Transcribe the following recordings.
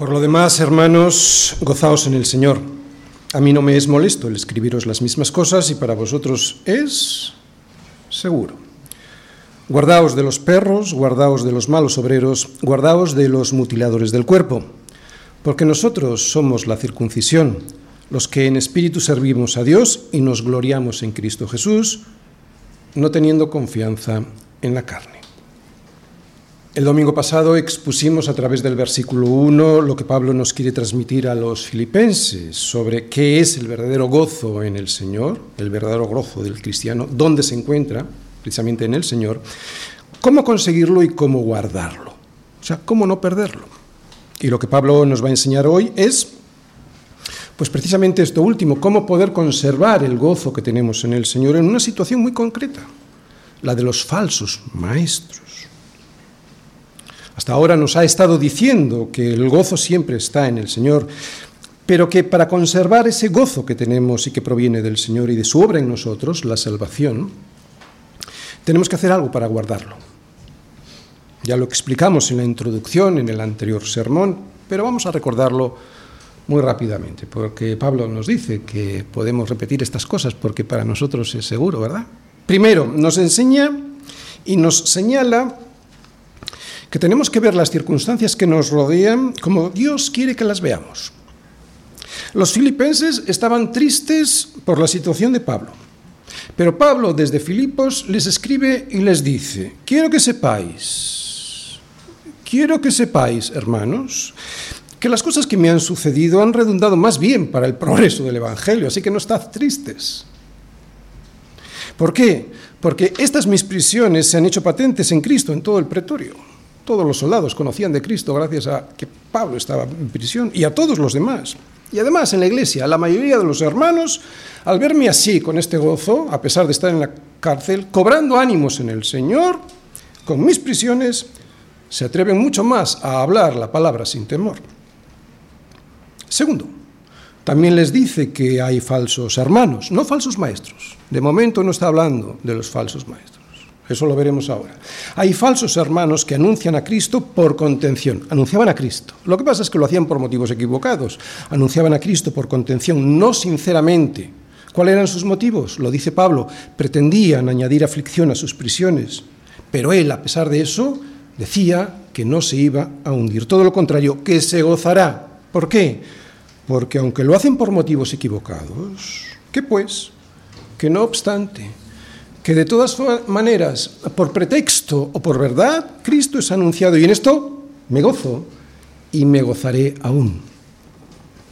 Por lo demás, hermanos, gozaos en el Señor. A mí no me es molesto el escribiros las mismas cosas y para vosotros es seguro. Guardaos de los perros, guardaos de los malos obreros, guardaos de los mutiladores del cuerpo, porque nosotros somos la circuncisión, los que en espíritu servimos a Dios y nos gloriamos en Cristo Jesús, no teniendo confianza en la carne. El domingo pasado expusimos a través del versículo 1 lo que Pablo nos quiere transmitir a los filipenses sobre qué es el verdadero gozo en el Señor, el verdadero gozo del cristiano, dónde se encuentra, precisamente en el Señor, cómo conseguirlo y cómo guardarlo, o sea, cómo no perderlo. Y lo que Pablo nos va a enseñar hoy es, pues precisamente esto último, cómo poder conservar el gozo que tenemos en el Señor en una situación muy concreta, la de los falsos maestros. Hasta ahora nos ha estado diciendo que el gozo siempre está en el Señor, pero que para conservar ese gozo que tenemos y que proviene del Señor y de su obra en nosotros, la salvación, tenemos que hacer algo para guardarlo. Ya lo explicamos en la introducción, en el anterior sermón, pero vamos a recordarlo muy rápidamente, porque Pablo nos dice que podemos repetir estas cosas porque para nosotros es seguro, ¿verdad? Primero, nos enseña y nos señala que tenemos que ver las circunstancias que nos rodean como Dios quiere que las veamos. Los filipenses estaban tristes por la situación de Pablo, pero Pablo desde Filipos les escribe y les dice, quiero que sepáis, quiero que sepáis, hermanos, que las cosas que me han sucedido han redundado más bien para el progreso del Evangelio, así que no estad tristes. ¿Por qué? Porque estas mis prisiones se han hecho patentes en Cristo en todo el pretorio. Todos los soldados conocían de Cristo gracias a que Pablo estaba en prisión y a todos los demás. Y además en la iglesia, la mayoría de los hermanos, al verme así, con este gozo, a pesar de estar en la cárcel, cobrando ánimos en el Señor, con mis prisiones, se atreven mucho más a hablar la palabra sin temor. Segundo, también les dice que hay falsos hermanos, no falsos maestros. De momento no está hablando de los falsos maestros. Eso lo veremos ahora. Hay falsos hermanos que anuncian a Cristo por contención. Anunciaban a Cristo. Lo que pasa es que lo hacían por motivos equivocados. Anunciaban a Cristo por contención, no sinceramente. ¿Cuáles eran sus motivos? Lo dice Pablo. Pretendían añadir aflicción a sus prisiones. Pero él, a pesar de eso, decía que no se iba a hundir. Todo lo contrario, que se gozará. ¿Por qué? Porque aunque lo hacen por motivos equivocados, ¿qué pues? Que no obstante, que de todas maneras, por pretexto o por verdad, Cristo es anunciado y en esto me gozo y me gozaré aún.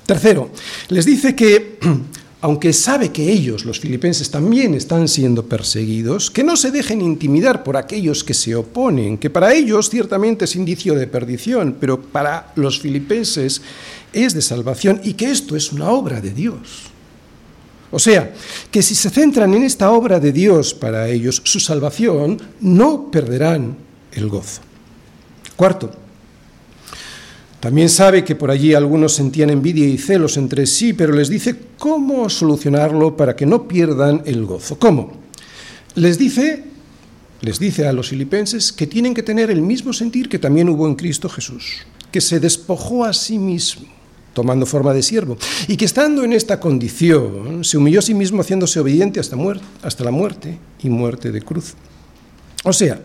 Tercero, les dice que, aunque sabe que ellos, los filipenses, también están siendo perseguidos, que no se dejen intimidar por aquellos que se oponen, que para ellos ciertamente es indicio de perdición, pero para los filipenses es de salvación y que esto es una obra de Dios. O sea, que si se centran en esta obra de Dios para ellos, su salvación, no perderán el gozo. Cuarto, también sabe que por allí algunos sentían envidia y celos entre sí, pero les dice cómo solucionarlo para que no pierdan el gozo. ¿Cómo? Les dice, les dice a los filipenses que tienen que tener el mismo sentir que también hubo en Cristo Jesús, que se despojó a sí mismo tomando forma de siervo, y que estando en esta condición se humilló a sí mismo haciéndose obediente hasta, hasta la muerte y muerte de cruz. O sea,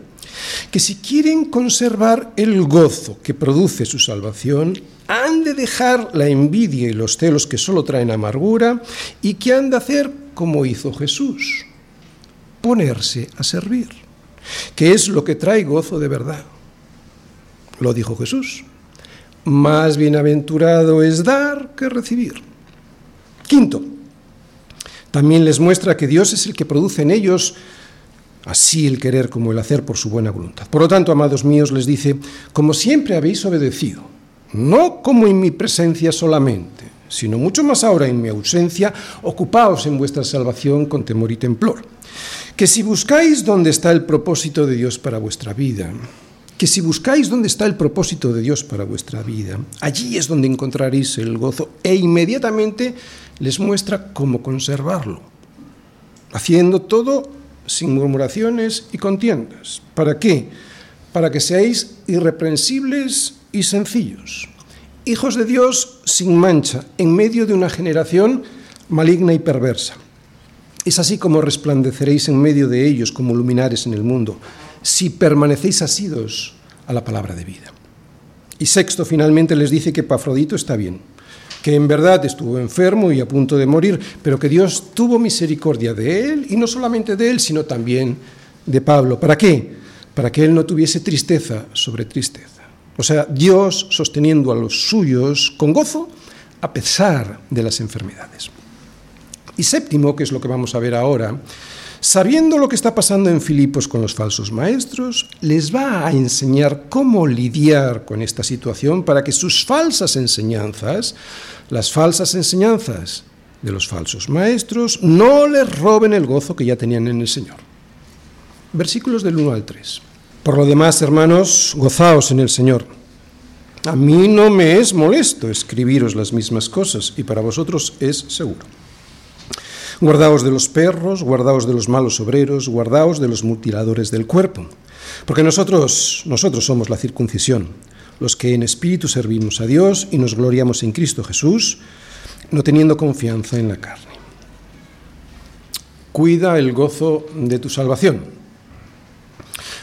que si quieren conservar el gozo que produce su salvación, han de dejar la envidia y los celos que solo traen amargura y que han de hacer como hizo Jesús, ponerse a servir, que es lo que trae gozo de verdad. Lo dijo Jesús. Más bienaventurado es dar que recibir. Quinto, también les muestra que Dios es el que produce en ellos así el querer como el hacer por su buena voluntad. Por lo tanto, amados míos, les dice, como siempre habéis obedecido, no como en mi presencia solamente, sino mucho más ahora en mi ausencia, ocupaos en vuestra salvación con temor y temblor. Que si buscáis dónde está el propósito de Dios para vuestra vida, que si buscáis dónde está el propósito de Dios para vuestra vida, allí es donde encontraréis el gozo e inmediatamente les muestra cómo conservarlo, haciendo todo sin murmuraciones y contiendas. ¿Para qué? Para que seáis irreprensibles y sencillos, hijos de Dios sin mancha, en medio de una generación maligna y perversa. Es así como resplandeceréis en medio de ellos como luminares en el mundo, si permanecéis asidos a la palabra de vida. Y sexto, finalmente les dice que Pafrodito está bien, que en verdad estuvo enfermo y a punto de morir, pero que Dios tuvo misericordia de él, y no solamente de él, sino también de Pablo. ¿Para qué? Para que él no tuviese tristeza sobre tristeza. O sea, Dios sosteniendo a los suyos con gozo a pesar de las enfermedades. Y séptimo, que es lo que vamos a ver ahora, sabiendo lo que está pasando en Filipos con los falsos maestros, les va a enseñar cómo lidiar con esta situación para que sus falsas enseñanzas, las falsas enseñanzas de los falsos maestros, no les roben el gozo que ya tenían en el Señor. Versículos del 1 al 3. Por lo demás, hermanos, gozaos en el Señor. A mí no me es molesto escribiros las mismas cosas y para vosotros es seguro. Guardaos de los perros, guardaos de los malos obreros, guardaos de los mutiladores del cuerpo. Porque nosotros, nosotros somos la circuncisión, los que en espíritu servimos a Dios y nos gloriamos en Cristo Jesús, no teniendo confianza en la carne. Cuida el gozo de tu salvación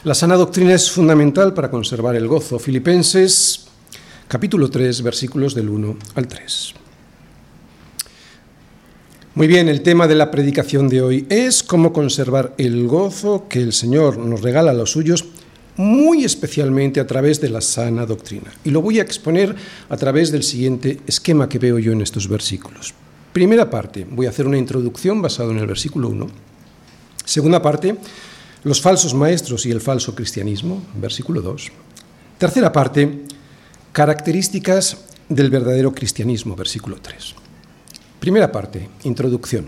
la sana doctrina es fundamental para conservar el gozo. Filipenses capítulo 3, versículos del 1 al 3. Muy bien, el tema de la predicación de hoy es cómo conservar el gozo que el Señor nos regala a los suyos, muy especialmente a través de la sana doctrina. Y lo voy a exponer a través del siguiente esquema que veo yo en estos versículos. Primera parte, voy a hacer una introducción basada en el versículo 1. Segunda parte, los falsos maestros y el falso cristianismo, versículo 2. Tercera parte, características del verdadero cristianismo, versículo 3. Primera parte, introducción.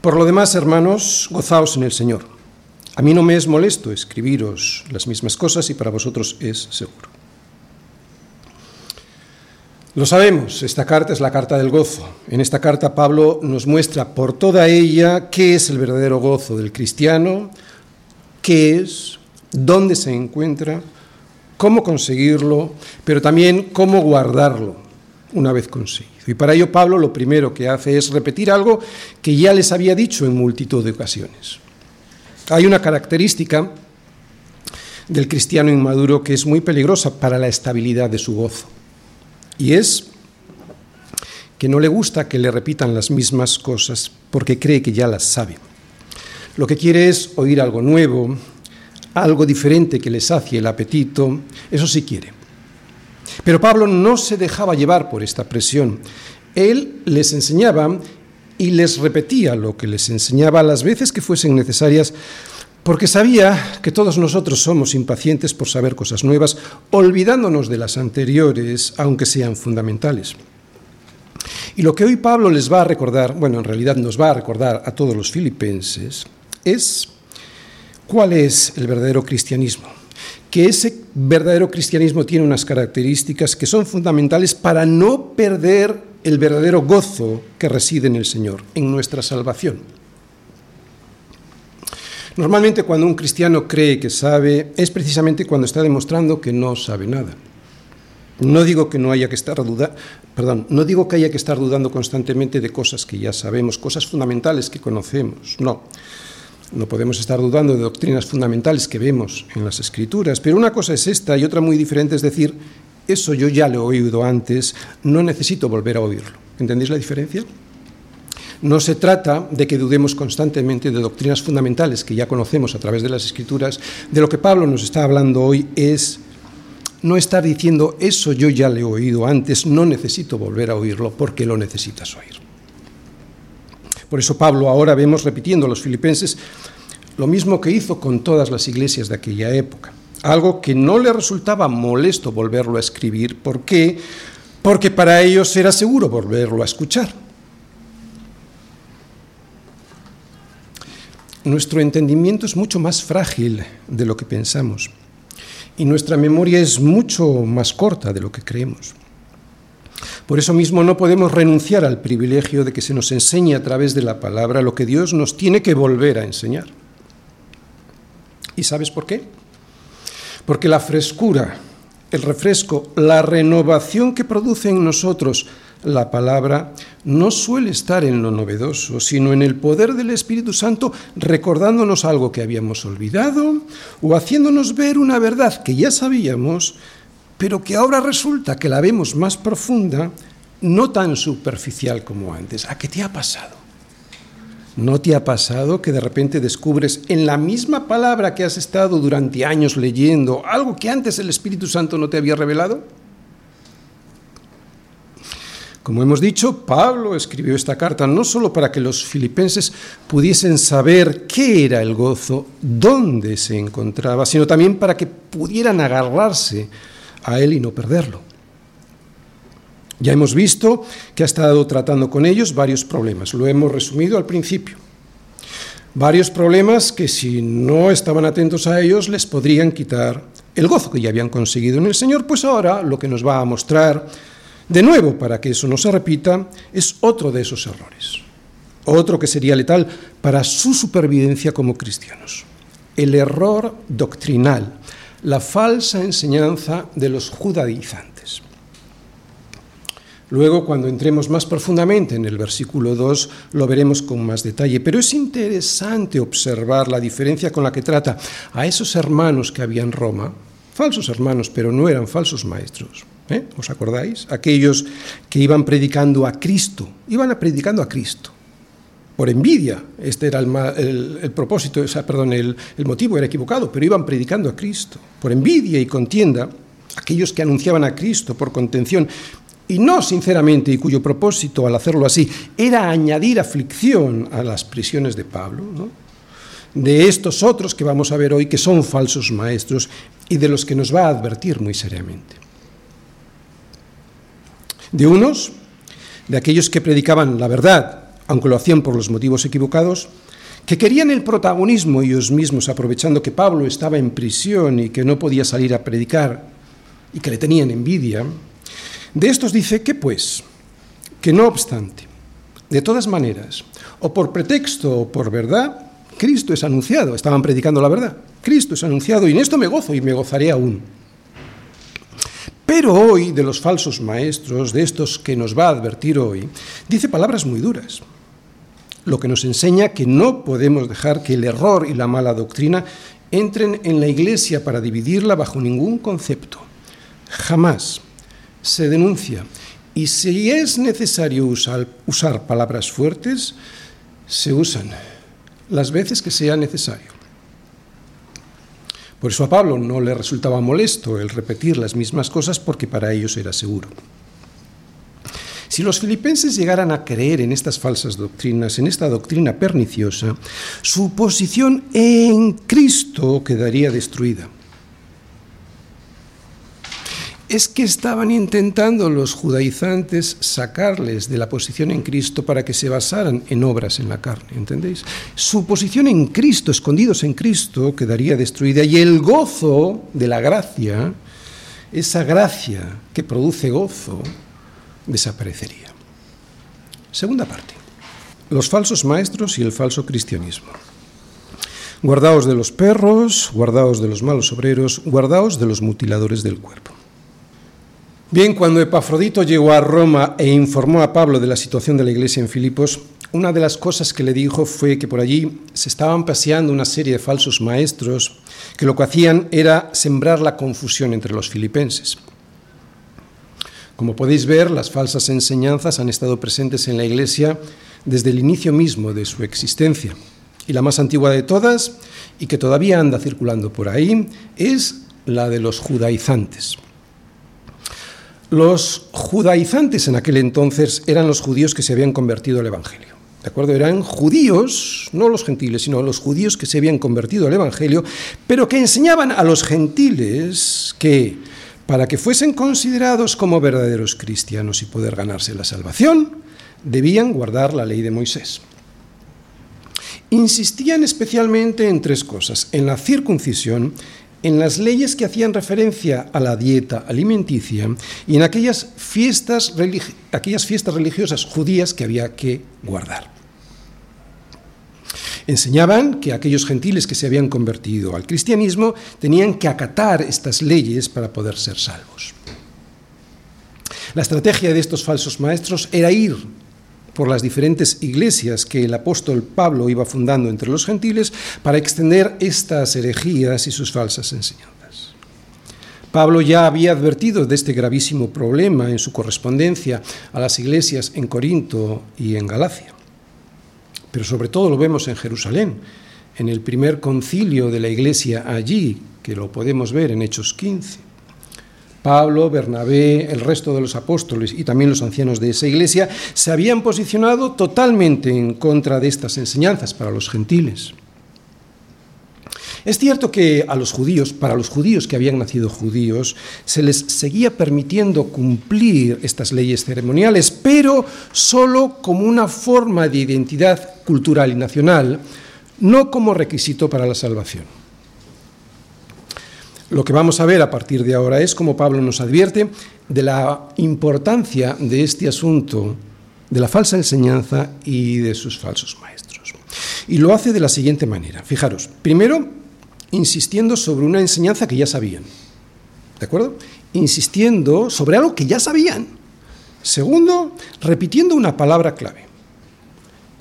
Por lo demás, hermanos, gozaos en el Señor. A mí no me es molesto escribiros las mismas cosas y para vosotros es seguro. Lo sabemos, esta carta es la carta del gozo. En esta carta Pablo nos muestra por toda ella qué es el verdadero gozo del cristiano, qué es, dónde se encuentra, cómo conseguirlo, pero también cómo guardarlo una vez conseguido. Y para ello Pablo lo primero que hace es repetir algo que ya les había dicho en multitud de ocasiones. Hay una característica del cristiano inmaduro que es muy peligrosa para la estabilidad de su gozo. Y es que no le gusta que le repitan las mismas cosas porque cree que ya las sabe. Lo que quiere es oír algo nuevo, algo diferente que le sacie el apetito, eso sí quiere. Pero Pablo no se dejaba llevar por esta presión. Él les enseñaba y les repetía lo que les enseñaba las veces que fuesen necesarias porque sabía que todos nosotros somos impacientes por saber cosas nuevas, olvidándonos de las anteriores, aunque sean fundamentales. Y lo que hoy Pablo les va a recordar, bueno, en realidad nos va a recordar a todos los filipenses, es cuál es el verdadero cristianismo. Que ese verdadero cristianismo tiene unas características que son fundamentales para no perder el verdadero gozo que reside en el Señor, en nuestra salvación. Normalmente cuando un cristiano cree que sabe, es precisamente cuando está demostrando que no sabe nada. No digo que no haya que estar perdón, no digo que haya que estar dudando constantemente de cosas que ya sabemos, cosas fundamentales que conocemos. No. No podemos estar dudando de doctrinas fundamentales que vemos en las escrituras, pero una cosa es esta y otra muy diferente es decir, eso yo ya lo he oído antes, no necesito volver a oírlo. ¿Entendéis la diferencia? No se trata de que dudemos constantemente de doctrinas fundamentales que ya conocemos a través de las escrituras. De lo que Pablo nos está hablando hoy es no estar diciendo eso yo ya le he oído antes, no necesito volver a oírlo porque lo necesitas oír. Por eso Pablo ahora vemos repitiendo a los filipenses lo mismo que hizo con todas las iglesias de aquella época. Algo que no le resultaba molesto volverlo a escribir. ¿Por qué? Porque para ellos era seguro volverlo a escuchar. nuestro entendimiento es mucho más frágil de lo que pensamos y nuestra memoria es mucho más corta de lo que creemos. Por eso mismo no podemos renunciar al privilegio de que se nos enseñe a través de la palabra lo que Dios nos tiene que volver a enseñar. ¿Y sabes por qué? Porque la frescura el refresco, la renovación que produce en nosotros la palabra, no suele estar en lo novedoso, sino en el poder del Espíritu Santo recordándonos algo que habíamos olvidado o haciéndonos ver una verdad que ya sabíamos, pero que ahora resulta que la vemos más profunda, no tan superficial como antes. ¿A qué te ha pasado? ¿No te ha pasado que de repente descubres en la misma palabra que has estado durante años leyendo algo que antes el Espíritu Santo no te había revelado? Como hemos dicho, Pablo escribió esta carta no solo para que los filipenses pudiesen saber qué era el gozo, dónde se encontraba, sino también para que pudieran agarrarse a él y no perderlo. Ya hemos visto que ha estado tratando con ellos varios problemas, lo hemos resumido al principio. Varios problemas que si no estaban atentos a ellos les podrían quitar el gozo que ya habían conseguido en el Señor, pues ahora lo que nos va a mostrar de nuevo para que eso no se repita es otro de esos errores, otro que sería letal para su supervivencia como cristianos, el error doctrinal, la falsa enseñanza de los judaizantes. Luego, cuando entremos más profundamente en el versículo 2, lo veremos con más detalle. Pero es interesante observar la diferencia con la que trata a esos hermanos que había en Roma, falsos hermanos, pero no eran falsos maestros. ¿eh? ¿Os acordáis? Aquellos que iban predicando a Cristo, iban predicando a Cristo. Por envidia, este era el, propósito, perdón, el motivo era equivocado, pero iban predicando a Cristo. Por envidia y contienda, aquellos que anunciaban a Cristo por contención y no sinceramente, y cuyo propósito al hacerlo así era añadir aflicción a las prisiones de Pablo, de estos otros que vamos a ver hoy que son falsos maestros y de los que nos va a advertir muy seriamente. De unos, de aquellos que predicaban la verdad, aunque lo hacían por los motivos equivocados, que querían el protagonismo ellos mismos, aprovechando que Pablo estaba en prisión y que no podía salir a predicar y que le tenían envidia, de estos dice que pues, que no obstante, de todas maneras, o por pretexto o por verdad, Cristo es anunciado, estaban predicando la verdad, Cristo es anunciado y en esto me gozo y me gozaré aún. Pero hoy, de los falsos maestros, de estos que nos va a advertir hoy, dice palabras muy duras, lo que nos enseña que no podemos dejar que el error y la mala doctrina entren en la iglesia para dividirla bajo ningún concepto. Jamás se denuncia. Y si es necesario usar, palabras fuertes, se usan las veces que sea necesario. Por eso a Pablo no le resultaba molesto el repetir las mismas cosas porque para ellos era seguro. Si los filipenses llegaran a creer en estas falsas doctrinas, en esta doctrina perniciosa, su posición en Cristo quedaría destruida es que estaban intentando los judaizantes sacarles de la posición en Cristo para que se basaran en obras en la carne, ¿entendéis? Su posición en Cristo, escondidos en Cristo, quedaría destruida y el gozo de la gracia, esa gracia que produce gozo, desaparecería. Segunda parte, los falsos maestros y el falso cristianismo. Guardaos de los perros, guardaos de los malos obreros, guardaos de los mutiladores del cuerpo. Bien, cuando Epafrodito llegó a Roma e informó a Pablo de la situación de la iglesia en Filipos, una de las cosas que le dijo fue que por allí se estaban paseando una serie de falsos maestros que lo que hacían era sembrar la confusión entre los filipenses. Como podéis ver, las falsas enseñanzas han estado presentes en la iglesia desde el inicio mismo de su existencia. Y la más antigua de todas, y que todavía anda circulando por ahí, es la de los judaizantes. Los judaizantes en aquel entonces eran los judíos que se habían convertido al Evangelio. ¿De acuerdo? Eran judíos, no los gentiles, sino los judíos que se habían convertido al Evangelio, pero que enseñaban a los gentiles que para que fuesen considerados como verdaderos cristianos y poder ganarse la salvación, debían guardar la ley de Moisés. Insistían especialmente en tres cosas, en la circuncisión, en las leyes que hacían referencia a la dieta alimenticia y en aquellas fiestas, religiosas judías que había que guardar. Enseñaban que aquellos gentiles que se habían convertido al cristianismo tenían que acatar estas leyes para poder ser salvos. La estrategia de estos falsos maestros era ir por las diferentes iglesias que el apóstol Pablo iba fundando entre los gentiles para extender estas herejías y sus falsas enseñanzas. Pablo ya había advertido de este gravísimo problema en su correspondencia a las iglesias en Corinto y en Galacia. Pero sobre todo lo vemos en Jerusalén, en el primer concilio de la iglesia allí, que lo podemos ver en Hechos 15. Pablo, Bernabé, el resto de los apóstoles y también los ancianos de esa iglesia se habían posicionado totalmente en contra de estas enseñanzas para los gentiles. Es cierto que a los judíos, para los judíos que habían nacido judíos, se les seguía permitiendo cumplir estas leyes ceremoniales, pero solo como una forma de identidad cultural y nacional, no como requisito para la salvación. Lo que vamos a ver a partir de ahora es, como Pablo nos advierte, de la importancia de este asunto, de la falsa enseñanza y de sus falsos maestros. Y lo hace de la siguiente manera. Fijaros, primero, insistiendo sobre una enseñanza que ya sabían. ¿De acuerdo? Insistiendo sobre algo que ya sabían. Segundo, repitiendo una palabra clave.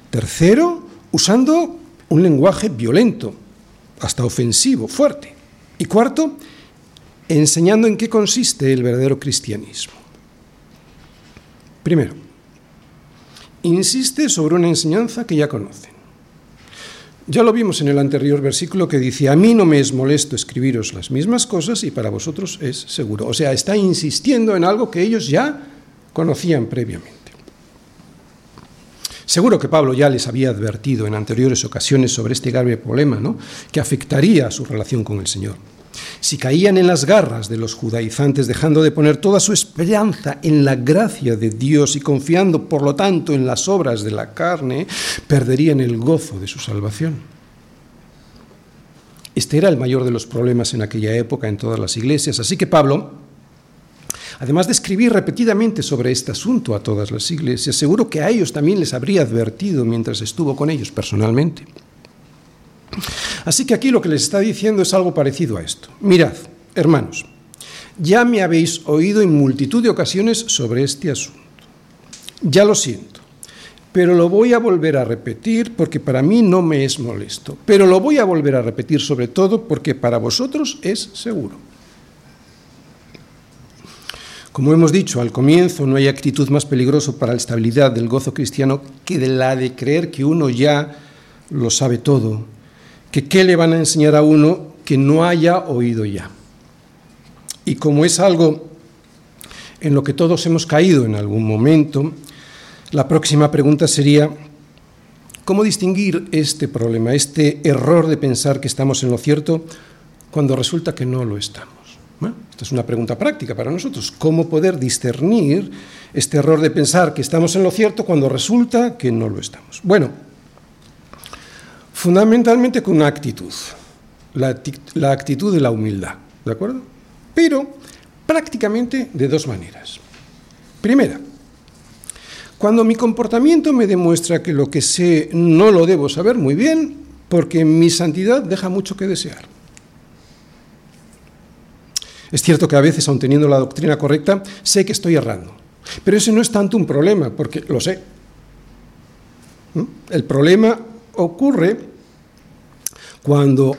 Tercero, usando un lenguaje violento, hasta ofensivo, fuerte. Y cuarto, enseñando en qué consiste el verdadero cristianismo. Primero, insiste sobre una enseñanza que ya conocen. Ya lo vimos en el anterior versículo que dice, a mí no me es molesto escribiros las mismas cosas y para vosotros es seguro. O sea, está insistiendo en algo que ellos ya conocían previamente. Seguro que Pablo ya les había advertido en anteriores ocasiones sobre este grave problema, ¿no? que afectaría a su relación con el Señor. Si caían en las garras de los judaizantes, dejando de poner toda su esperanza en la gracia de Dios y confiando, por lo tanto, en las obras de la carne, perderían el gozo de su salvación. Este era el mayor de los problemas en aquella época en todas las iglesias. Así que Pablo Además de escribir repetidamente sobre este asunto a todas las iglesias, seguro que a ellos también les habría advertido mientras estuvo con ellos personalmente. Así que aquí lo que les está diciendo es algo parecido a esto. Mirad, hermanos, ya me habéis oído en multitud de ocasiones sobre este asunto. Ya lo siento, pero lo voy a volver a repetir porque para mí no me es molesto. Pero lo voy a volver a repetir sobre todo porque para vosotros es seguro. Como hemos dicho al comienzo, no hay actitud más peligrosa para la estabilidad del gozo cristiano que la de creer que uno ya lo sabe todo, que qué le van a enseñar a uno que no haya oído ya. Y como es algo en lo que todos hemos caído en algún momento, la próxima pregunta sería, ¿cómo distinguir este problema, este error de pensar que estamos en lo cierto cuando resulta que no lo estamos? esta es una pregunta práctica para nosotros. ¿Cómo poder discernir este error de pensar que estamos en lo cierto cuando resulta que no lo estamos? Bueno, fundamentalmente con una actitud, la, la actitud de la humildad, ¿de acuerdo? Pero prácticamente de dos maneras. Primera, cuando mi comportamiento me demuestra que lo que sé no lo debo saber muy bien, porque mi santidad deja mucho que desear. Es cierto que a veces, aun teniendo la doctrina correcta, sé que estoy errando. Pero ese no es tanto un problema, porque lo sé. ¿Mm? El problema ocurre cuando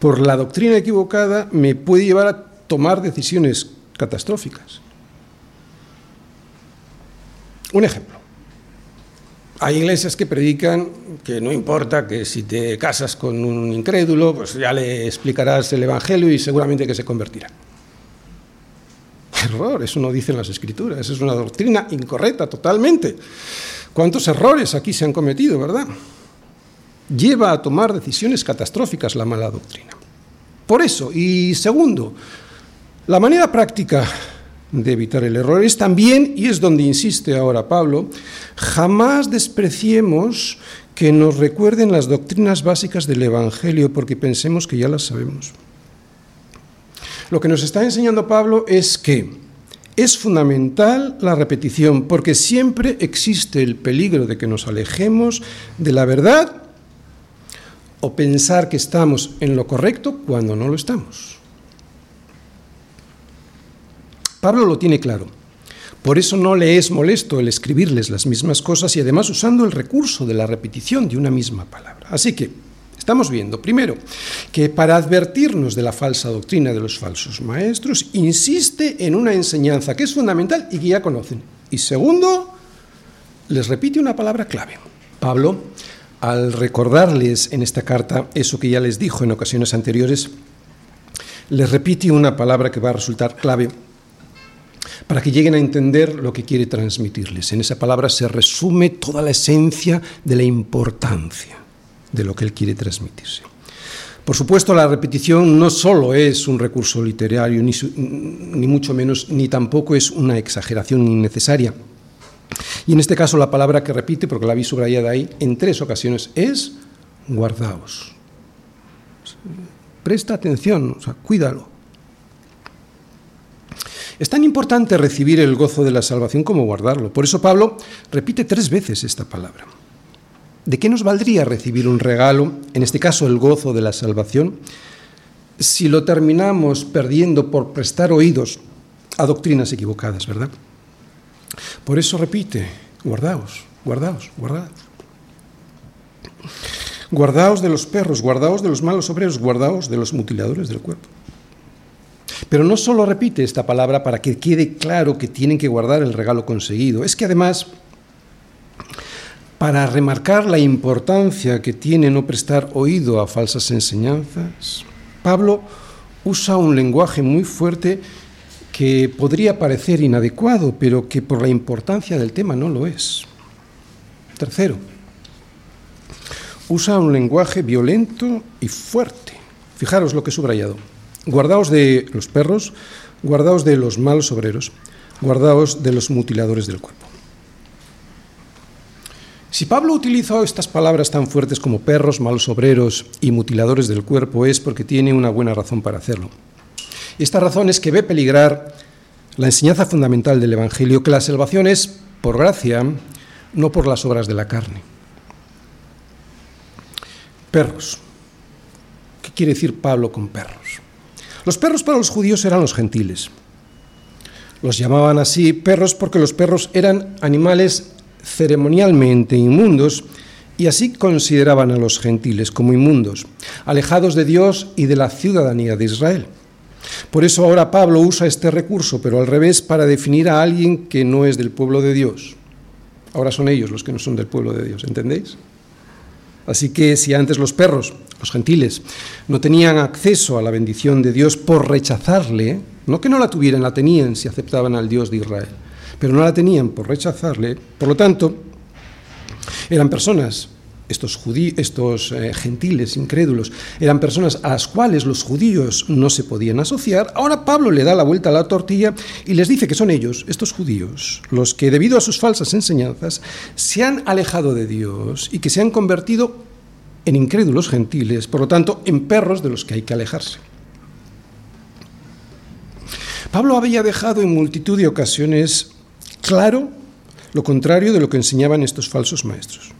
por la doctrina equivocada me puede llevar a tomar decisiones catastróficas. Un ejemplo. Hay iglesias que predican que no importa que si te casas con un incrédulo, pues ya le explicarás el Evangelio y seguramente que se convertirá. Error, eso no dicen las escrituras, es una doctrina incorrecta totalmente. ¿Cuántos errores aquí se han cometido, verdad? Lleva a tomar decisiones catastróficas la mala doctrina. Por eso, y segundo, la manera práctica de evitar el error es también, y es donde insiste ahora Pablo, jamás despreciemos que nos recuerden las doctrinas básicas del Evangelio porque pensemos que ya las sabemos. Lo que nos está enseñando Pablo es que es fundamental la repetición, porque siempre existe el peligro de que nos alejemos de la verdad o pensar que estamos en lo correcto cuando no lo estamos. Pablo lo tiene claro. Por eso no le es molesto el escribirles las mismas cosas y además usando el recurso de la repetición de una misma palabra. Así que estamos viendo, primero, que para advertirnos de la falsa doctrina de los falsos maestros, insiste en una enseñanza que es fundamental y que ya conocen. Y segundo, les repite una palabra clave. Pablo, al recordarles en esta carta eso que ya les dijo en ocasiones anteriores, les repite una palabra que va a resultar clave para que lleguen a entender lo que quiere transmitirles. En esa palabra se resume toda la esencia de la importancia de lo que él quiere transmitirse. Por supuesto, la repetición no solo es un recurso literario, ni, ni, mucho menos, ni tampoco es una exageración innecesaria. Y en este caso la palabra que repite, porque la vi subrayada ahí, en tres ocasiones es guardaos. Presta atención, cuídalo. Es tan importante recibir el gozo de la salvación como guardarlo. Por eso Pablo repite tres veces esta palabra. ¿De qué nos valdría recibir un regalo, en este caso el gozo de la salvación, si lo terminamos perdiendo por prestar oídos a doctrinas equivocadas, verdad? Por eso repite, guardaos, guardaos, guardaos. Guardaos de los perros, guardaos de los malos obreros, guardaos de los mutiladores del cuerpo. Pero no solo repite esta palabra para que quede claro que tienen que guardar el regalo conseguido, es que además, para remarcar la importancia que tiene no prestar oído a falsas enseñanzas, Pablo usa un lenguaje muy fuerte que podría parecer inadecuado, pero que por la importancia del tema no lo es. Tercero, usa un lenguaje violento y fuerte. Fijaros lo que he subrayado. Guardaos de los perros, guardaos de los malos obreros, guardaos de los mutiladores del cuerpo. Si Pablo utilizó estas palabras tan fuertes como perros, malos obreros y mutiladores del cuerpo es porque tiene una buena razón para hacerlo. Esta razón es que ve peligrar la enseñanza fundamental del Evangelio, que la salvación es por gracia, no por las obras de la carne. Perros. ¿Qué quiere decir Pablo con perros? Los perros para los judíos eran los gentiles. Los llamaban así perros porque los perros eran animales ceremonialmente inmundos y así consideraban a los gentiles como inmundos, alejados de Dios y de la ciudadanía de Israel. Por eso ahora Pablo usa este recurso, pero al revés, para definir a alguien que no es del pueblo de Dios. Ahora son ellos los que no son del pueblo de Dios, ¿entendéis? Así que si antes los perros, los gentiles, no tenían acceso a la bendición de Dios por rechazarle, no que no la tuvieran, la tenían si aceptaban al Dios de Israel, pero no la tenían por rechazarle, por lo tanto, eran personas estos, estos eh, gentiles incrédulos eran personas a las cuales los judíos no se podían asociar, ahora Pablo le da la vuelta a la tortilla y les dice que son ellos, estos judíos, los que debido a sus falsas enseñanzas se han alejado de Dios y que se han convertido en incrédulos gentiles, por lo tanto, en perros de los que hay que alejarse. Pablo había dejado en multitud de ocasiones claro lo contrario de lo que enseñaban estos falsos maestros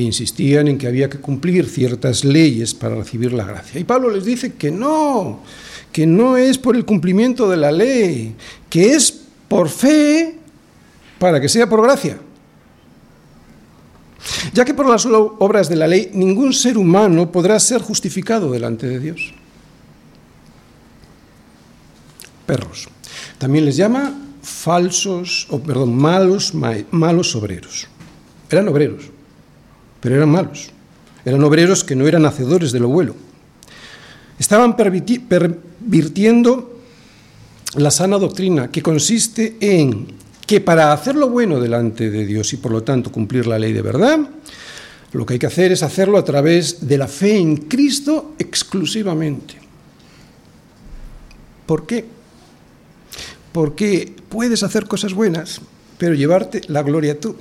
insistían en que había que cumplir ciertas leyes para recibir la gracia. Y Pablo les dice que no, que no es por el cumplimiento de la ley, que es por fe para que sea por gracia. Ya que por las obras de la ley ningún ser humano podrá ser justificado delante de Dios. Perros. También les llama falsos, o perdón, malos, malos obreros. Eran obreros pero eran malos. Eran obreros que no eran hacedores de lo bueno. Estaban pervirtiendo la sana doctrina, que consiste en que para hacer lo bueno delante de Dios y por lo tanto cumplir la ley de verdad, lo que hay que hacer es hacerlo a través de la fe en Cristo exclusivamente. ¿Por qué? Porque puedes hacer cosas buenas, pero llevarte la gloria tú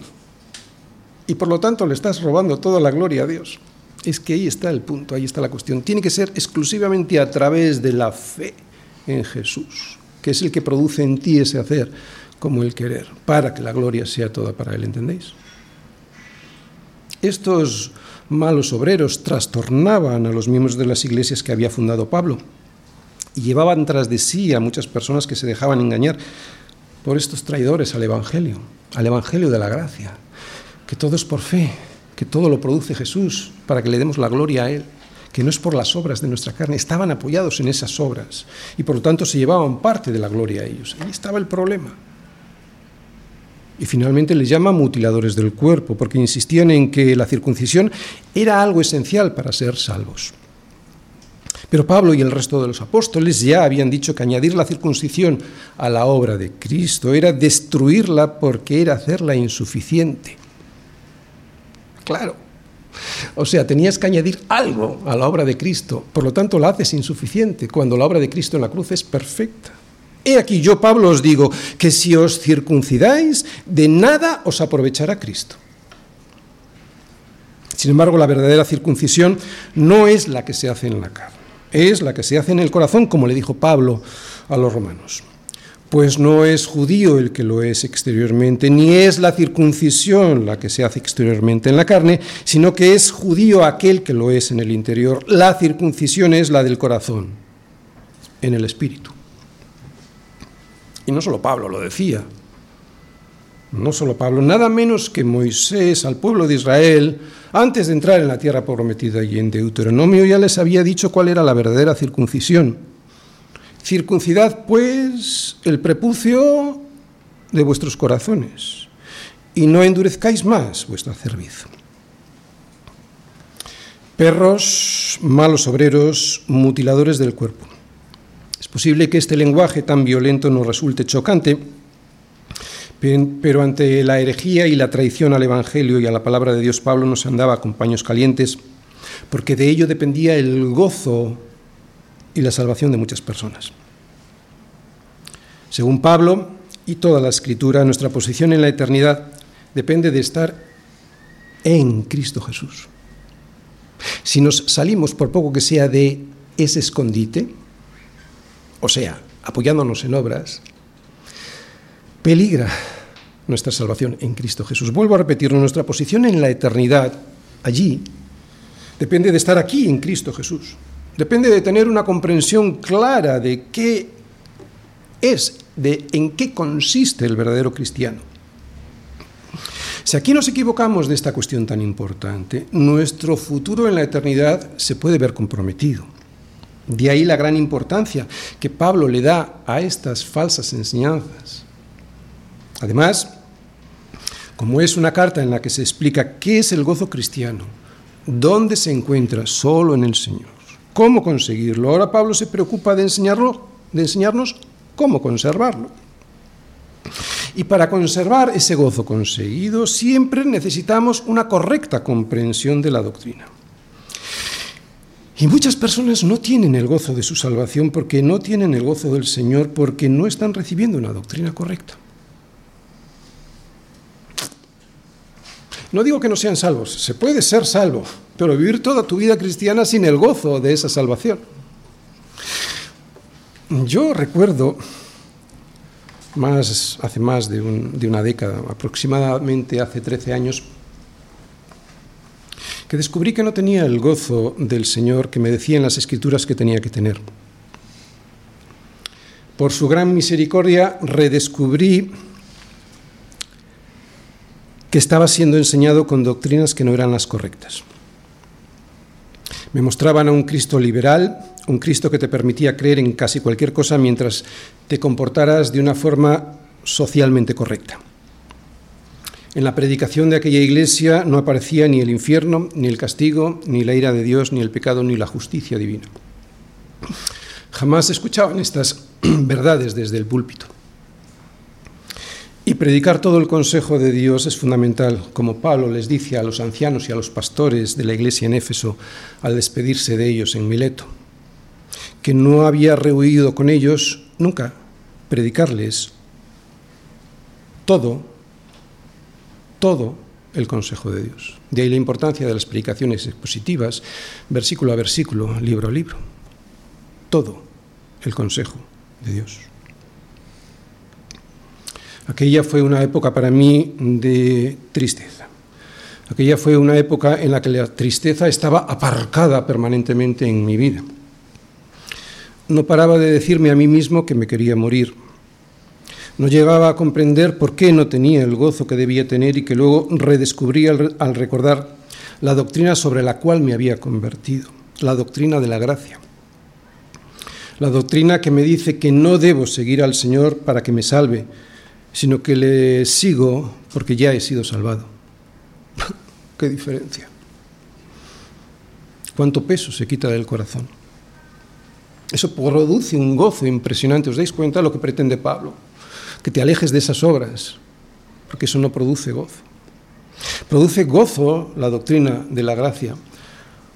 y por lo tanto le estás robando toda la gloria a Dios. Es que ahí está el punto, ahí está la cuestión. Tiene que ser exclusivamente a través de la fe en Jesús, que es el que produce en ti ese hacer como el querer, para que la gloria sea toda para Él, ¿entendéis? Estos malos obreros trastornaban a los miembros de las iglesias que había fundado Pablo y llevaban tras de sí a muchas personas que se dejaban engañar por estos traidores al Evangelio, al Evangelio de la gracia, que todo es por fe, que todo lo produce Jesús para que le demos la gloria a Él, que no es por las obras de nuestra carne, estaban apoyados en esas obras y por lo tanto se llevaban parte de la gloria a ellos. Ahí estaba el problema. Y finalmente les llama mutiladores del cuerpo, porque insistían en que la circuncisión era algo esencial para ser salvos. Pero Pablo y el resto de los apóstoles ya habían dicho que añadir la circuncisión a la obra de Cristo era destruirla porque era hacerla insuficiente. Claro. O sea, tenías que añadir algo a la obra de Cristo, por lo tanto la haces insuficiente cuando la obra de Cristo en la cruz es perfecta. He aquí yo, Pablo, os digo que si os circuncidáis, de nada os aprovechará Cristo. Sin embargo, la verdadera circuncisión no es la que se hace en la carne, es la que se hace en el corazón, como le dijo Pablo a los romanos. Pues no es judío el que lo es exteriormente, ni es la circuncisión la que se hace exteriormente en la carne, sino que es judío aquel que lo es en el interior. La circuncisión es la del corazón, en el espíritu. Y no solo Pablo lo decía, no solo Pablo, nada menos que Moisés al pueblo de Israel, antes de entrar en la tierra prometida y en Deuteronomio, ya les había dicho cuál era la verdadera circuncisión. Circuncidad, pues, el prepucio de vuestros corazones, y no endurezcáis más vuestra cerviz. Perros, malos obreros, mutiladores del cuerpo. Es posible que este lenguaje tan violento nos resulte chocante, pero ante la herejía y la traición al Evangelio y a la palabra de Dios, Pablo nos andaba con paños calientes, porque de ello dependía el gozo y la salvación de muchas personas. Según Pablo y toda la escritura, nuestra posición en la eternidad depende de estar en Cristo Jesús. Si nos salimos, por poco que sea, de ese escondite, o sea, apoyándonos en obras, peligra nuestra salvación en Cristo Jesús. Vuelvo a repetir, nuestra posición en la eternidad, allí, depende de estar aquí en Cristo Jesús. Depende de tener una comprensión clara de qué es, de en qué consiste el verdadero cristiano. Si aquí nos equivocamos de esta cuestión tan importante, nuestro futuro en la eternidad se puede ver comprometido. De ahí la gran importancia que Pablo le da a estas falsas enseñanzas. Además, como es una carta en la que se explica qué es el gozo cristiano, dónde se encuentra solo en el Señor, cómo conseguirlo, ahora Pablo se preocupa de, enseñarlo, de enseñarnos cómo conservarlo. Y para conservar ese gozo conseguido siempre necesitamos una correcta comprensión de la doctrina. Y muchas personas no tienen el gozo de su salvación porque no tienen el gozo del Señor porque no están recibiendo una doctrina correcta. No digo que no sean salvos, se puede ser salvo, pero vivir toda tu vida cristiana sin el gozo de esa salvación. Yo recuerdo, más, hace más de, de una década, aproximadamente hace 13 años, que descubrí que no tenía el gozo del Señor que me decía en las escrituras que tenía que tener. Por su gran misericordia redescubrí que estaba siendo enseñado con doctrinas que no eran las correctas. Me mostraban a un Cristo liberal, un Cristo que te permitía creer en casi cualquier cosa mientras te comportaras de una forma socialmente correcta. En la predicación de aquella iglesia no aparecía ni el infierno, ni el castigo, ni la ira de Dios, ni el pecado, ni la justicia divina. Jamás escuchaban estas verdades desde el púlpito. Y predicar todo el consejo de Dios es fundamental, como Pablo les dice a los ancianos y a los pastores de la iglesia en Éfeso al despedirse de ellos en Mileto, que no había rehuido con ellos nunca predicarles todo todo el consejo de Dios. De ahí la importancia de las predicaciones expositivas, versículo a versículo, libro a libro. Todo el consejo de Dios. Aquella fue una época para mí de tristeza, Aquella fue una época en la que la tristeza estaba aparcada permanentemente en mi vida. No paraba de decirme a mí mismo que me quería morir. No llegaba a comprender por qué no tenía el gozo que debía tener y que luego redescubrí al, al recordar la doctrina sobre la cual me había convertido, la doctrina de la gracia. La doctrina que me dice que no debo seguir al Señor para que me salve, sino que le sigo porque ya he sido salvado. ¿Qué diferencia? ¿Cuánto peso se quita del corazón? Eso produce un gozo impresionante. ¿Os dais cuenta de lo que pretende Pablo? Que te alejes de esas obras, porque eso no produce gozo. Produce gozo la doctrina de la gracia,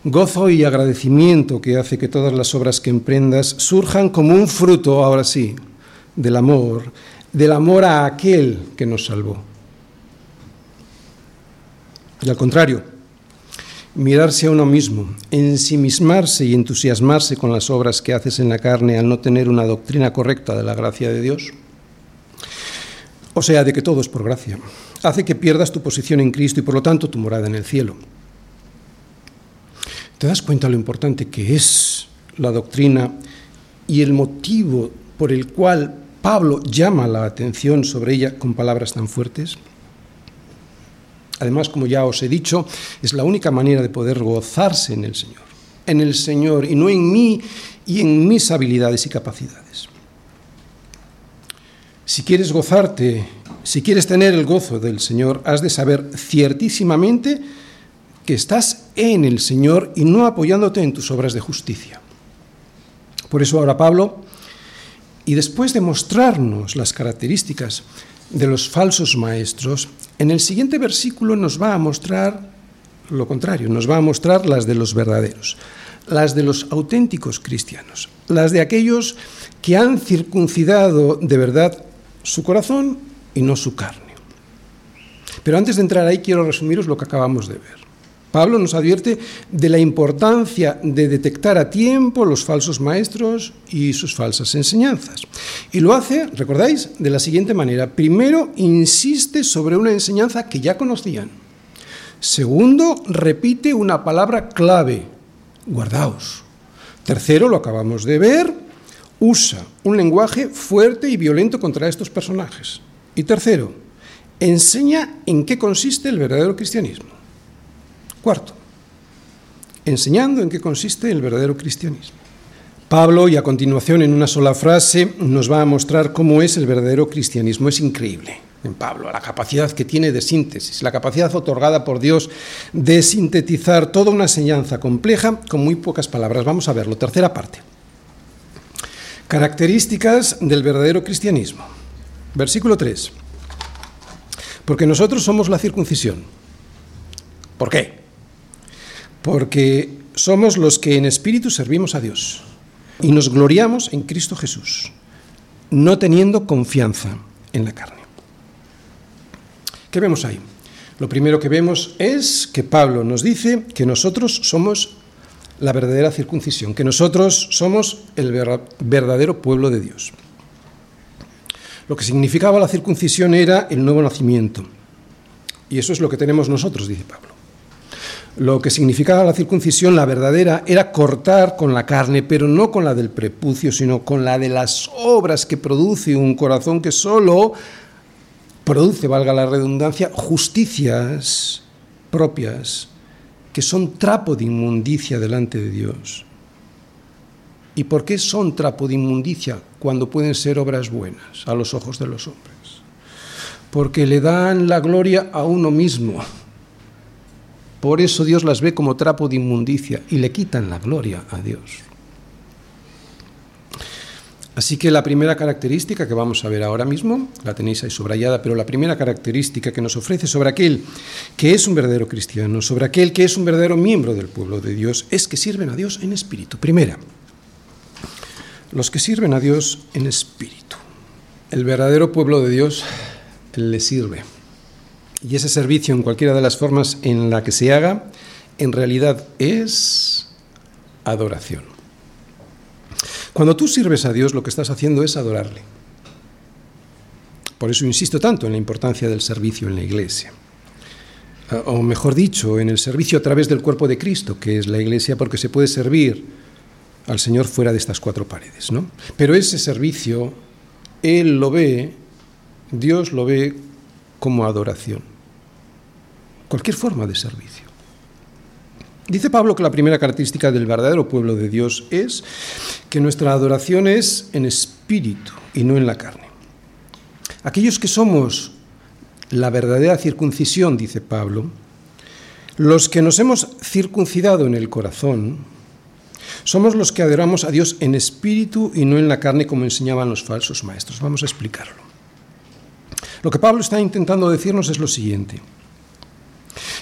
gozo y agradecimiento que hace que todas las obras que emprendas surjan como un fruto, ahora sí, del amor, del amor a aquel que nos salvó. Y al contrario, mirarse a uno mismo, ensimismarse y entusiasmarse con las obras que haces en la carne al no tener una doctrina correcta de la gracia de Dios, o sea, de que todo es por gracia, hace que pierdas tu posición en Cristo y por lo tanto tu morada en el cielo. ¿Te das cuenta lo importante que es la doctrina y el motivo por el cual Pablo llama la atención sobre ella con palabras tan fuertes? Además, como ya os he dicho, es la única manera de poder gozarse en el Señor, en el Señor y no en mí y en mis habilidades y capacidades. Si quieres gozarte, si quieres tener el gozo del Señor, has de saber ciertísimamente que estás en el Señor y no apoyándote en tus obras de justicia. Por eso ahora Pablo, y después de mostrarnos las características de los falsos maestros, en el siguiente versículo nos va a mostrar lo contrario, nos va a mostrar las de los verdaderos, las de los auténticos cristianos, las de aquellos que han circuncidado de verdad su corazón y no su carne. Pero antes de entrar ahí quiero resumiros lo que acabamos de ver. Pablo nos advierte de la importancia de detectar a tiempo los falsos maestros y sus falsas enseñanzas. Y lo hace, recordáis, de la siguiente manera. Primero, insiste sobre una enseñanza que ya conocían. Segundo, repite una palabra clave, guardaos. Tercero, lo acabamos de ver, usa un lenguaje fuerte y violento contra estos personajes. Y tercero, enseña en qué consiste el verdadero cristianismo. Cuarto, enseñando en qué consiste el verdadero cristianismo. Pablo, y a continuación en una sola frase, nos va a mostrar cómo es el verdadero cristianismo. Es increíble en Pablo, la capacidad que tiene de síntesis, la capacidad otorgada por Dios de sintetizar toda una enseñanza compleja con muy pocas palabras. Vamos a verlo. Tercera parte. Características del verdadero cristianismo. Versículo 3. Porque nosotros somos la circuncisión. ¿Por qué? Porque somos los que en espíritu servimos a Dios y nos gloriamos en Cristo Jesús, no teniendo confianza en la carne. ¿Qué vemos ahí? Lo primero que vemos es que Pablo nos dice que nosotros somos la verdadera circuncisión, que nosotros somos el verdadero pueblo de Dios. Lo que significaba la circuncisión era el nuevo nacimiento. Y eso es lo que tenemos nosotros, dice Pablo. Lo que significaba la circuncisión, la verdadera, era cortar con la carne, pero no con la del prepucio, sino con la de las obras que produce un corazón que solo produce, valga la redundancia, justicias propias, que son trapo de inmundicia delante de Dios. ¿Y por qué son trapo de inmundicia cuando pueden ser obras buenas a los ojos de los hombres? Porque le dan la gloria a uno mismo por eso Dios las ve como trapo de inmundicia y le quitan la gloria a Dios. Así que la primera característica que vamos a ver ahora mismo, la tenéis ahí subrayada, pero la primera característica que nos ofrece sobre aquel que es un verdadero cristiano, sobre aquel que es un verdadero miembro del pueblo de Dios, es que sirven a Dios en espíritu. Primera, los que sirven a Dios en espíritu. El verdadero pueblo de Dios le sirve. Y ese servicio, en cualquiera de las formas en la que se haga, en realidad es adoración. Cuando tú sirves a Dios, lo que estás haciendo es adorarle. Por eso insisto tanto en la importancia del servicio en la iglesia. o mejor dicho, en el servicio a través del cuerpo de Cristo, que es la Iglesia, porque se puede servir al Señor fuera de estas cuatro paredes, ¿no? Pero ese servicio, Él lo ve, Dios lo ve como adoración. Cualquier forma de servicio. Dice Pablo que la primera característica del verdadero pueblo de Dios es que nuestra adoración es en espíritu y no en la carne. Aquellos que somos la verdadera circuncisión, dice Pablo, los que nos hemos circuncidado en el corazón, somos los que adoramos a Dios en espíritu y no en la carne como enseñaban los falsos maestros. Vamos a explicarlo. Lo que Pablo está intentando decirnos es lo siguiente,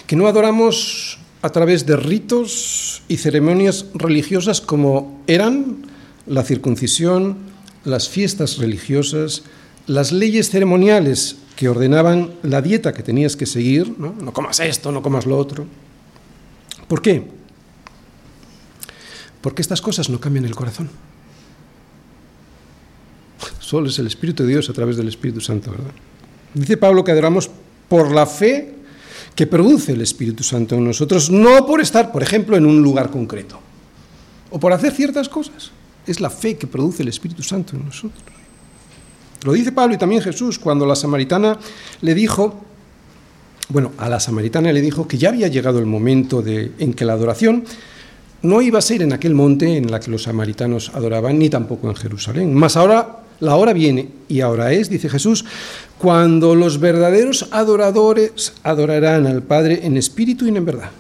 que no adoramos a través de ritos y ceremonias religiosas como eran la circuncisión, las fiestas religiosas, las leyes ceremoniales que ordenaban la dieta que tenías que seguir, ¿no? no comas esto, no comas lo otro. ¿Por qué? Porque estas cosas no cambian el corazón. Solo es el Espíritu de Dios a través del Espíritu Santo, ¿verdad? Dice Pablo que adoramos por la fe que produce el Espíritu Santo en nosotros, no por estar, por ejemplo, en un lugar concreto o por hacer ciertas cosas. Es la fe que produce el Espíritu Santo en nosotros. Lo dice Pablo y también Jesús cuando la samaritana le dijo, bueno, a la samaritana le dijo que ya había llegado el momento de, en que la adoración no iba a ser en aquel monte en la que los samaritanos adoraban, ni tampoco en Jerusalén. Mas ahora la hora viene, y ahora es, dice Jesús, cuando los verdaderos adoradores adorarán al Padre en espíritu y en verdad.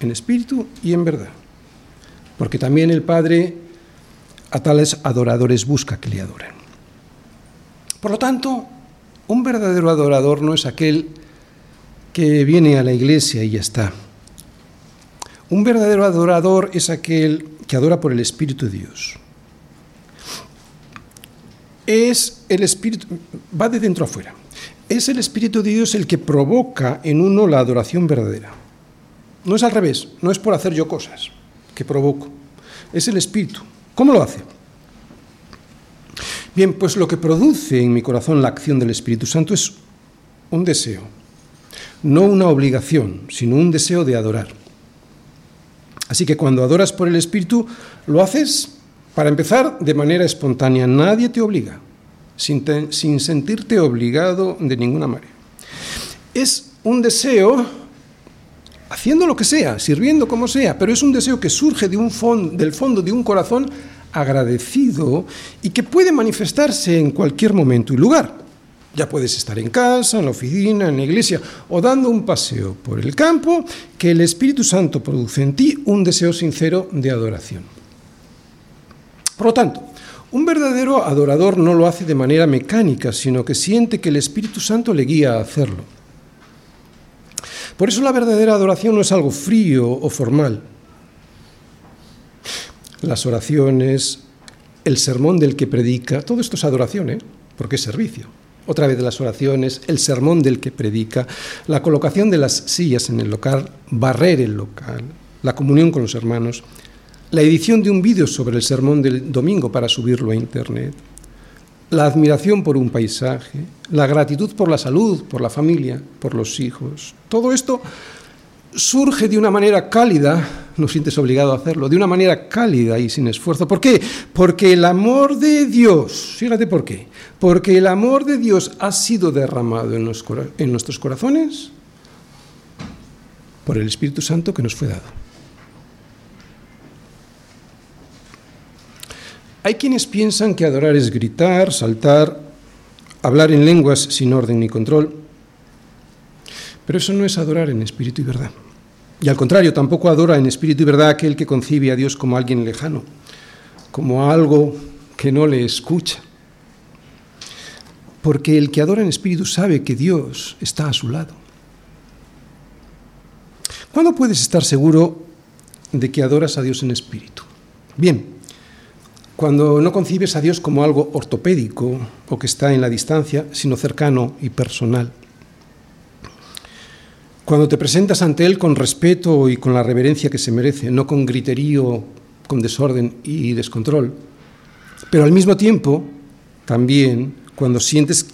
En espíritu y en verdad. Porque también el Padre a tales adoradores busca que le adoren. Por lo tanto, un verdadero adorador no es aquel que viene a la iglesia y ya está. Un verdadero adorador es aquel que adora por el Espíritu de Dios. Es el Espíritu, va de dentro afuera. Es el Espíritu de Dios el que provoca en uno la adoración verdadera. No es al revés, no es por hacer yo cosas que provoco. Es el Espíritu. ¿Cómo lo hace? Bien, pues lo que produce en mi corazón la acción del Espíritu Santo es un deseo, no una obligación, sino un deseo de adorar. Así que cuando adoras por el Espíritu, lo haces, para empezar, de manera espontánea. Nadie te obliga, sin, sentirte obligado de ninguna manera. Es un deseo, haciendo lo que sea, sirviendo como sea, pero es un deseo que surge del fondo de un corazón agradecido y que puede manifestarse en cualquier momento y lugar. Ya puedes estar en casa, en la oficina, en la iglesia o dando un paseo por el campo, que el Espíritu Santo produce en ti un deseo sincero de adoración. Por lo tanto, un verdadero adorador no lo hace de manera mecánica, sino que siente que el Espíritu Santo le guía a hacerlo. Por eso la verdadera adoración no es algo frío o formal, las oraciones, el sermón del que predica, todo esto es adoración, ¿eh? porque es servicio. Otra vez las oraciones, el sermón del que predica, la colocación de las sillas en el local, barrer el local, la comunión con los hermanos, la edición de un vídeo sobre el sermón del domingo para subirlo a internet, la admiración por un paisaje, la gratitud por la salud, por la familia, por los hijos. Todo esto surge de una manera cálida, no sientes obligado a hacerlo, de una manera cálida y sin esfuerzo. ¿Por qué? Porque el amor de Dios, fíjate por qué, porque el amor de Dios ha sido derramado en, en nuestros corazones por el Espíritu Santo que nos fue dado. Hay quienes piensan que adorar es gritar, saltar, hablar en lenguas sin orden ni control. Pero eso no es adorar en espíritu y verdad. Y al contrario, tampoco adora en espíritu y verdad aquel que concibe a Dios como alguien lejano, como algo que no le escucha. Porque el que adora en espíritu sabe que Dios está a su lado. ¿Cuándo puedes estar seguro de que adoras a Dios en espíritu? Bien, cuando no concibes a Dios como algo ortopédico o que está en la distancia, sino cercano y personal. Cuando te presentas ante Él con respeto y con la reverencia que se merece, no con griterío, con desorden y descontrol, pero al mismo tiempo, también cuando sientes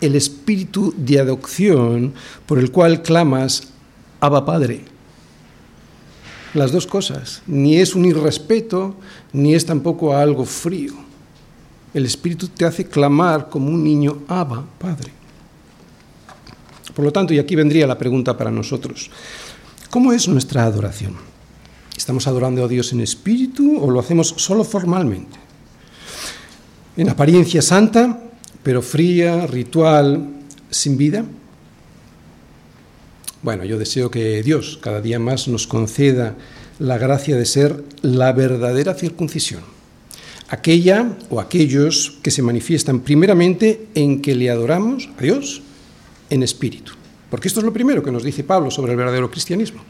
el espíritu de adopción por el cual clamas, Abba Padre. Las dos cosas. Ni es un irrespeto, ni es tampoco algo frío. El Espíritu te hace clamar como un niño, Abba Padre. Por lo tanto, y aquí vendría la pregunta para nosotros, ¿cómo es nuestra adoración? ¿Estamos adorando a Dios en espíritu o lo hacemos solo formalmente? En apariencia santa, pero fría, ritual, sin vida. Bueno, yo deseo que Dios cada día más nos conceda la gracia de ser la verdadera circuncisión, aquella o aquellos que se manifiestan primeramente en que le adoramos a Dios en espíritu. Porque esto es lo primero que nos dice Pablo sobre el verdadero cristianismo,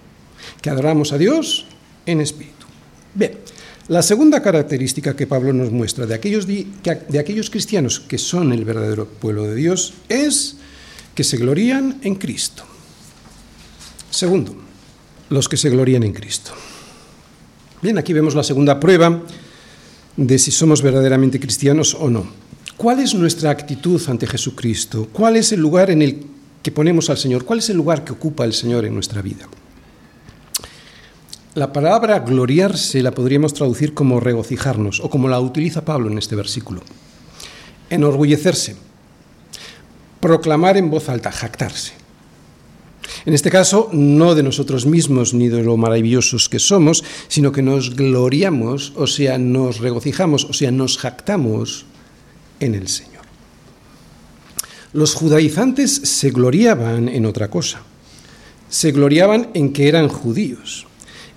que adoramos a Dios en espíritu. Bien, la segunda característica que Pablo nos muestra de aquellos, de aquellos cristianos que son el verdadero pueblo de Dios es que se glorían en Cristo. Segundo, los que se glorían en Cristo. Bien, aquí vemos la segunda prueba de si somos verdaderamente cristianos o no. ¿Cuál es nuestra actitud ante Jesucristo? ¿Cuál es el lugar en el que ponemos al Señor? ¿Cuál es el lugar que ocupa el Señor en nuestra vida? La palabra gloriarse la podríamos traducir como regocijarnos o como la utiliza Pablo en este versículo. Enorgullecerse, proclamar en voz alta, jactarse. En este caso, no de nosotros mismos ni de lo maravillosos que somos, sino que nos gloriamos, o sea, nos regocijamos, o sea, nos jactamos en el Señor. Los judaizantes se gloriaban en otra cosa. Se gloriaban en que eran judíos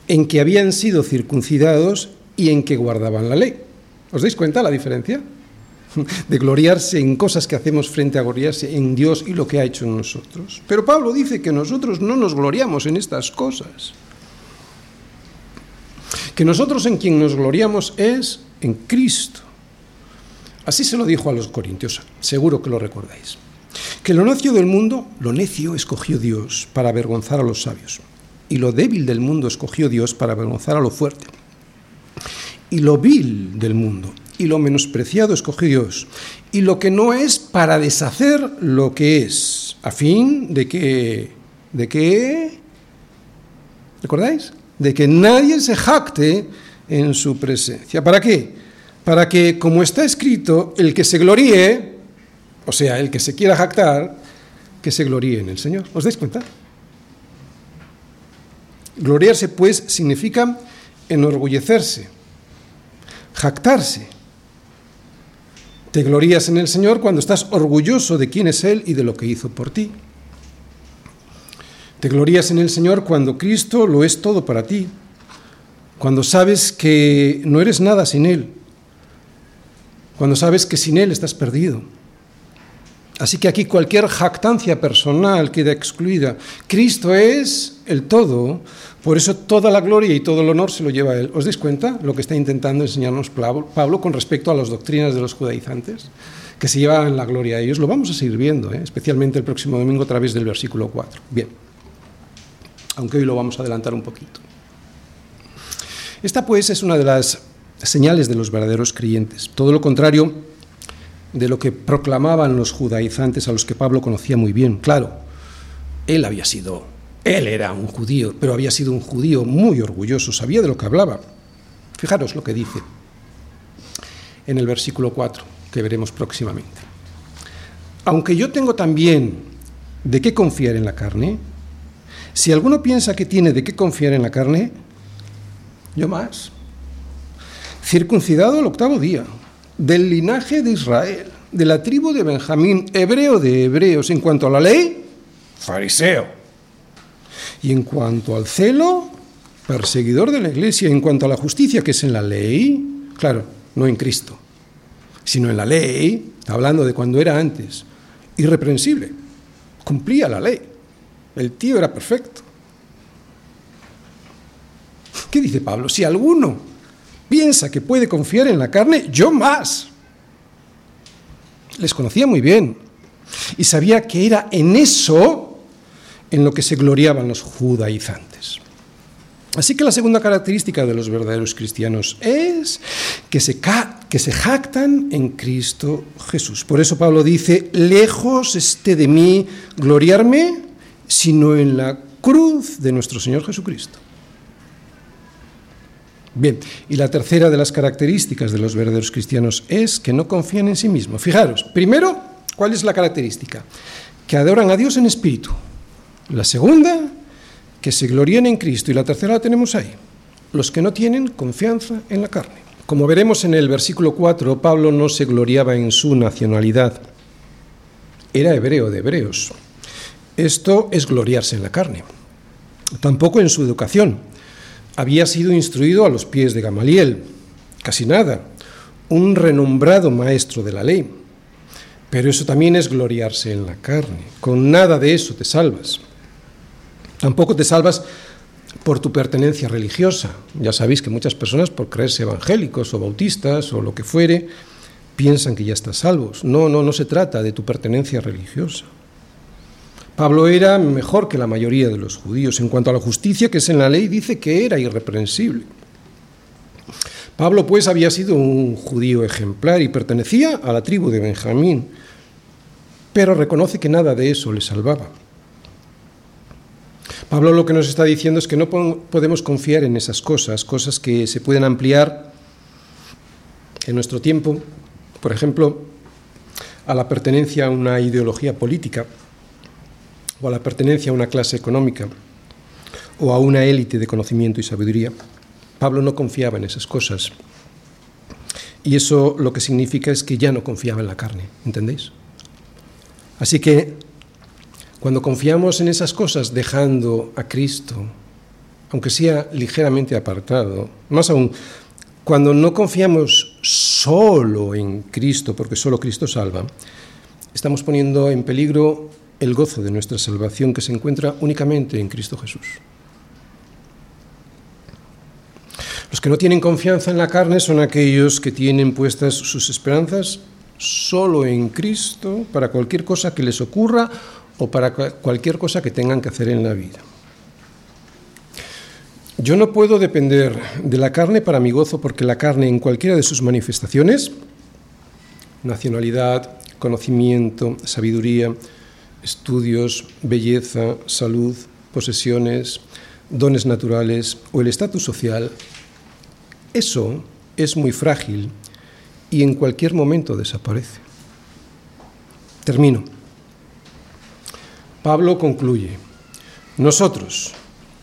en que habían sido circuncidados y en que guardaban la ley. ¿Os dais cuenta la diferencia? De gloriarse en cosas que hacemos frente a gloriarse en Dios y lo que ha hecho en nosotros. Pero Pablo dice que nosotros no nos gloriamos en estas cosas. Que nosotros en quien nos gloriamos es en Cristo. Así se lo dijo a los corintios, seguro que lo recordáis. Que lo necio del mundo, lo necio escogió Dios para avergonzar a los sabios y lo débil del mundo escogió Dios para avergonzar a lo fuerte. Y lo vil del mundo y lo menospreciado escogió Dios. Y lo que no es para deshacer lo que es, a fin de que, de que, ¿recordáis? De que nadie se jacte en su presencia. ¿Para qué? Para que, como está escrito, el que se gloríe, o sea, el que se quiera jactar, que se gloríe en el Señor. ¿Os dais cuenta? Gloriarse, pues, significa enorgullecerse, jactarse. Te glorías en el Señor cuando estás orgulloso de quién es Él y de lo que hizo por ti. Te glorías en el Señor cuando Cristo lo es todo para ti, cuando sabes que no eres nada sin Él, cuando sabes que sin Él estás perdido. Así que aquí cualquier jactancia personal queda excluida. Cristo es el todo, por eso toda la gloria y todo el honor se lo lleva a Él. ¿Os dais cuenta lo que está intentando enseñarnos Pablo con respecto a las doctrinas de los judaizantes? Que se llevan la gloria a ellos. Lo vamos a seguir viendo, ¿eh? especialmente el próximo domingo a través del versículo 4. Bien, aunque hoy lo vamos a adelantar un poquito. Esta pues es una de las señales de los verdaderos creyentes. Todo lo contrario de lo que proclamaban los judaizantes a los que Pablo conocía muy bien. Claro, él había sido, él era un judío, pero había sido un judío muy orgulloso, sabía de lo que hablaba. Fijaros lo que dice en el versículo 4, que veremos próximamente. Aunque yo tengo también de qué confiar en la carne, si alguno piensa que tiene de qué confiar en la carne, yo más. Circuncidado el octavo día, del linaje de Israel, de la tribu de Benjamín, hebreo de hebreos, en cuanto a la ley, fariseo. Y en cuanto al celo, perseguidor de la iglesia. En cuanto a la justicia, que es en la ley, claro, no en Cristo, sino en la ley, hablando de cuando era antes, irreprensible, cumplía la ley. El tío era perfecto. ¿Qué dice Pablo? Si alguno piensa que puede confiar en la carne, yo más. Les conocía muy bien y sabía que era en eso en lo que se gloriaban los judaizantes. Así que la segunda característica de los verdaderos cristianos es que se, que se jactan en Cristo Jesús. Por eso Pablo dice, lejos esté de mí gloriarme, sino en la cruz de nuestro Señor Jesucristo. Bien, y la tercera de las características de los verdaderos cristianos es que no confían en sí mismos. Fijaros, primero, ¿cuál es la característica? Que adoran a Dios en espíritu. La segunda, que se glorían en Cristo. Y la tercera la tenemos ahí, los que no tienen confianza en la carne. Como veremos en el versículo 4, Pablo no se gloriaba en su nacionalidad. Era hebreo de hebreos. Esto es gloriarse en la carne. Tampoco en su educación había sido instruido a los pies de Gamaliel, casi nada, un renombrado maestro de la ley. Pero eso también es gloriarse en la carne. Con nada de eso te salvas. Tampoco te salvas por tu pertenencia religiosa. Ya sabéis que muchas personas, por creerse evangélicos o bautistas o lo que fuere, piensan que ya estás salvos. No, no, no se trata de tu pertenencia religiosa. Pablo era mejor que la mayoría de los judíos. En cuanto a la justicia que es en la ley, dice que era irreprensible. Pablo, pues, había sido un judío ejemplar y pertenecía a la tribu de Benjamín, pero reconoce que nada de eso le salvaba. Pablo lo que nos está diciendo es que no podemos confiar en esas cosas, cosas que se pueden ampliar en nuestro tiempo, por ejemplo, a la pertenencia a una ideología política o a la pertenencia a una clase económica o a una élite de conocimiento y sabiduría. Pablo no confiaba en esas cosas. Y eso lo que significa es que ya no confiaba en la carne, ¿entendéis? Así que cuando confiamos en esas cosas dejando a Cristo, aunque sea ligeramente apartado, más aún, cuando no confiamos solo en Cristo, porque solo Cristo salva, estamos poniendo en peligro el gozo de nuestra salvación que se encuentra únicamente en Cristo Jesús. Los que no tienen confianza en la carne son aquellos que tienen puestas sus esperanzas solo en Cristo para cualquier cosa que les ocurra o para cualquier cosa que tengan que hacer en la vida. Yo no puedo depender de la carne para mi gozo porque la carne en cualquiera de sus manifestaciones, nacionalidad, conocimiento, sabiduría, estudios, belleza, salud, posesiones, dones naturales o el estatus social, eso es muy frágil y en cualquier momento desaparece. Termino. Pablo concluye, nosotros,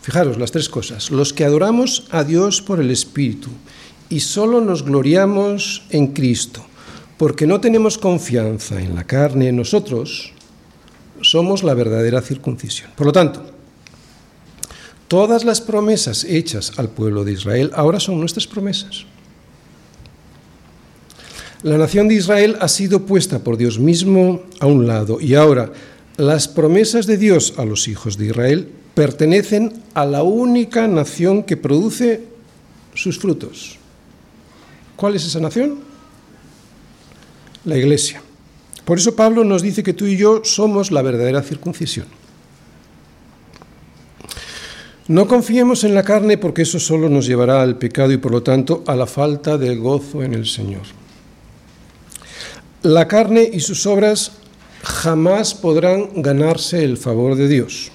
fijaros las tres cosas, los que adoramos a Dios por el Espíritu y solo nos gloriamos en Cristo, porque no tenemos confianza en la carne nosotros, somos la verdadera circuncisión. Por lo tanto, todas las promesas hechas al pueblo de Israel ahora son nuestras promesas. La nación de Israel ha sido puesta por Dios mismo a un lado y ahora las promesas de Dios a los hijos de Israel pertenecen a la única nación que produce sus frutos. ¿Cuál es esa nación? La iglesia. Por eso Pablo nos dice que tú y yo somos la verdadera circuncisión. No confiemos en la carne porque eso solo nos llevará al pecado y por lo tanto a la falta de gozo en el Señor. La carne y sus obras jamás podrán ganarse el favor de Dios.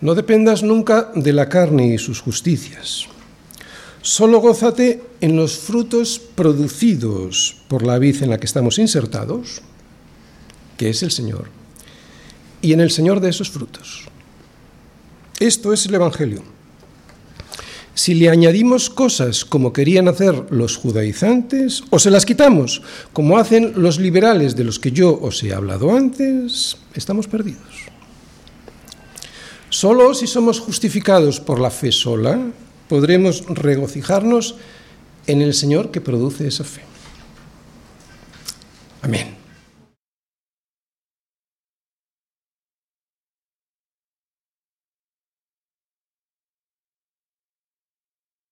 No dependas nunca de la carne y sus justicias. Solo gózate en los frutos producidos por la vid en la que estamos insertados, que es el Señor, y en el Señor de esos frutos. Esto es el Evangelio. Si le añadimos cosas como querían hacer los judaizantes, o se las quitamos como hacen los liberales de los que yo os he hablado antes, estamos perdidos. Solo si somos justificados por la fe sola, podremos regocijarnos en el Señor que produce esa fe. Amén.